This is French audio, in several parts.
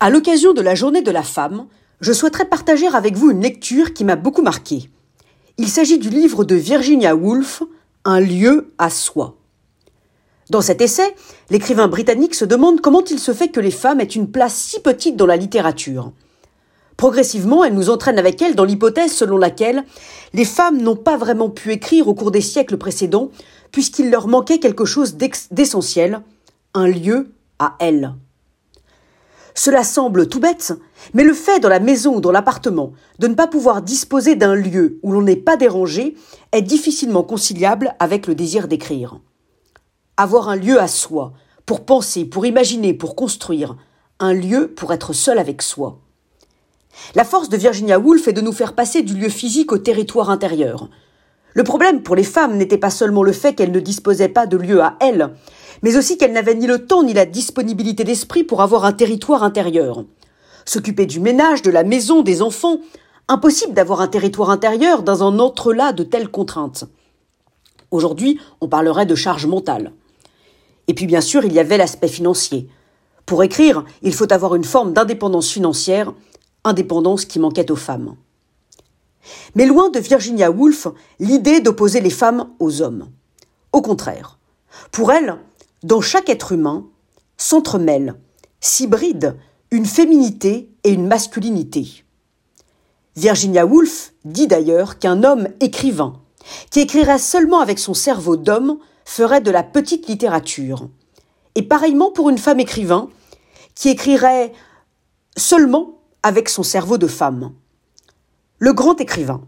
À l'occasion de la journée de la femme, je souhaiterais partager avec vous une lecture qui m'a beaucoup marqué. Il s'agit du livre de Virginia Woolf, Un lieu à soi. Dans cet essai, l'écrivain britannique se demande comment il se fait que les femmes aient une place si petite dans la littérature. Progressivement, elle nous entraîne avec elle dans l'hypothèse selon laquelle les femmes n'ont pas vraiment pu écrire au cours des siècles précédents, puisqu'il leur manquait quelque chose d'essentiel, un lieu à elles. Cela semble tout bête, mais le fait dans la maison ou dans l'appartement de ne pas pouvoir disposer d'un lieu où l'on n'est pas dérangé est difficilement conciliable avec le désir d'écrire. Avoir un lieu à soi, pour penser, pour imaginer, pour construire, un lieu pour être seul avec soi. La force de Virginia Woolf est de nous faire passer du lieu physique au territoire intérieur. Le problème pour les femmes n'était pas seulement le fait qu'elles ne disposaient pas de lieu à elles, mais aussi qu'elle n'avait ni le temps ni la disponibilité d'esprit pour avoir un territoire intérieur. S'occuper du ménage, de la maison, des enfants, impossible d'avoir un territoire intérieur dans un entrelac de telles contraintes. Aujourd'hui, on parlerait de charge mentale. Et puis bien sûr, il y avait l'aspect financier. Pour écrire, il faut avoir une forme d'indépendance financière, indépendance qui manquait aux femmes. Mais loin de Virginia Woolf l'idée d'opposer les femmes aux hommes. Au contraire, pour elle, dans chaque être humain, s'entremêlent, s'hybrident une féminité et une masculinité. Virginia Woolf dit d'ailleurs qu'un homme écrivain, qui écrirait seulement avec son cerveau d'homme, ferait de la petite littérature. Et pareillement pour une femme écrivain, qui écrirait seulement avec son cerveau de femme. Le grand écrivain,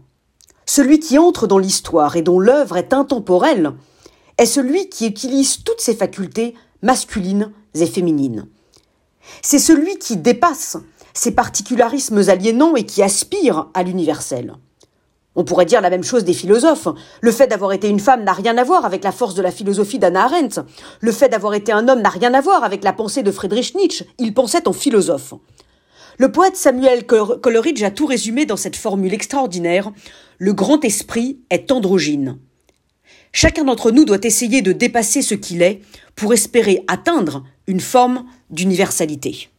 celui qui entre dans l'histoire et dont l'œuvre est intemporelle, est celui qui utilise toutes ses facultés masculines et féminines. C'est celui qui dépasse ses particularismes aliénants et qui aspire à l'universel. On pourrait dire la même chose des philosophes. Le fait d'avoir été une femme n'a rien à voir avec la force de la philosophie d'Anna Arendt. Le fait d'avoir été un homme n'a rien à voir avec la pensée de Friedrich Nietzsche. Il pensait en philosophe. Le poète Samuel Coleridge a tout résumé dans cette formule extraordinaire. Le grand esprit est androgyne. Chacun d'entre nous doit essayer de dépasser ce qu'il est pour espérer atteindre une forme d'universalité.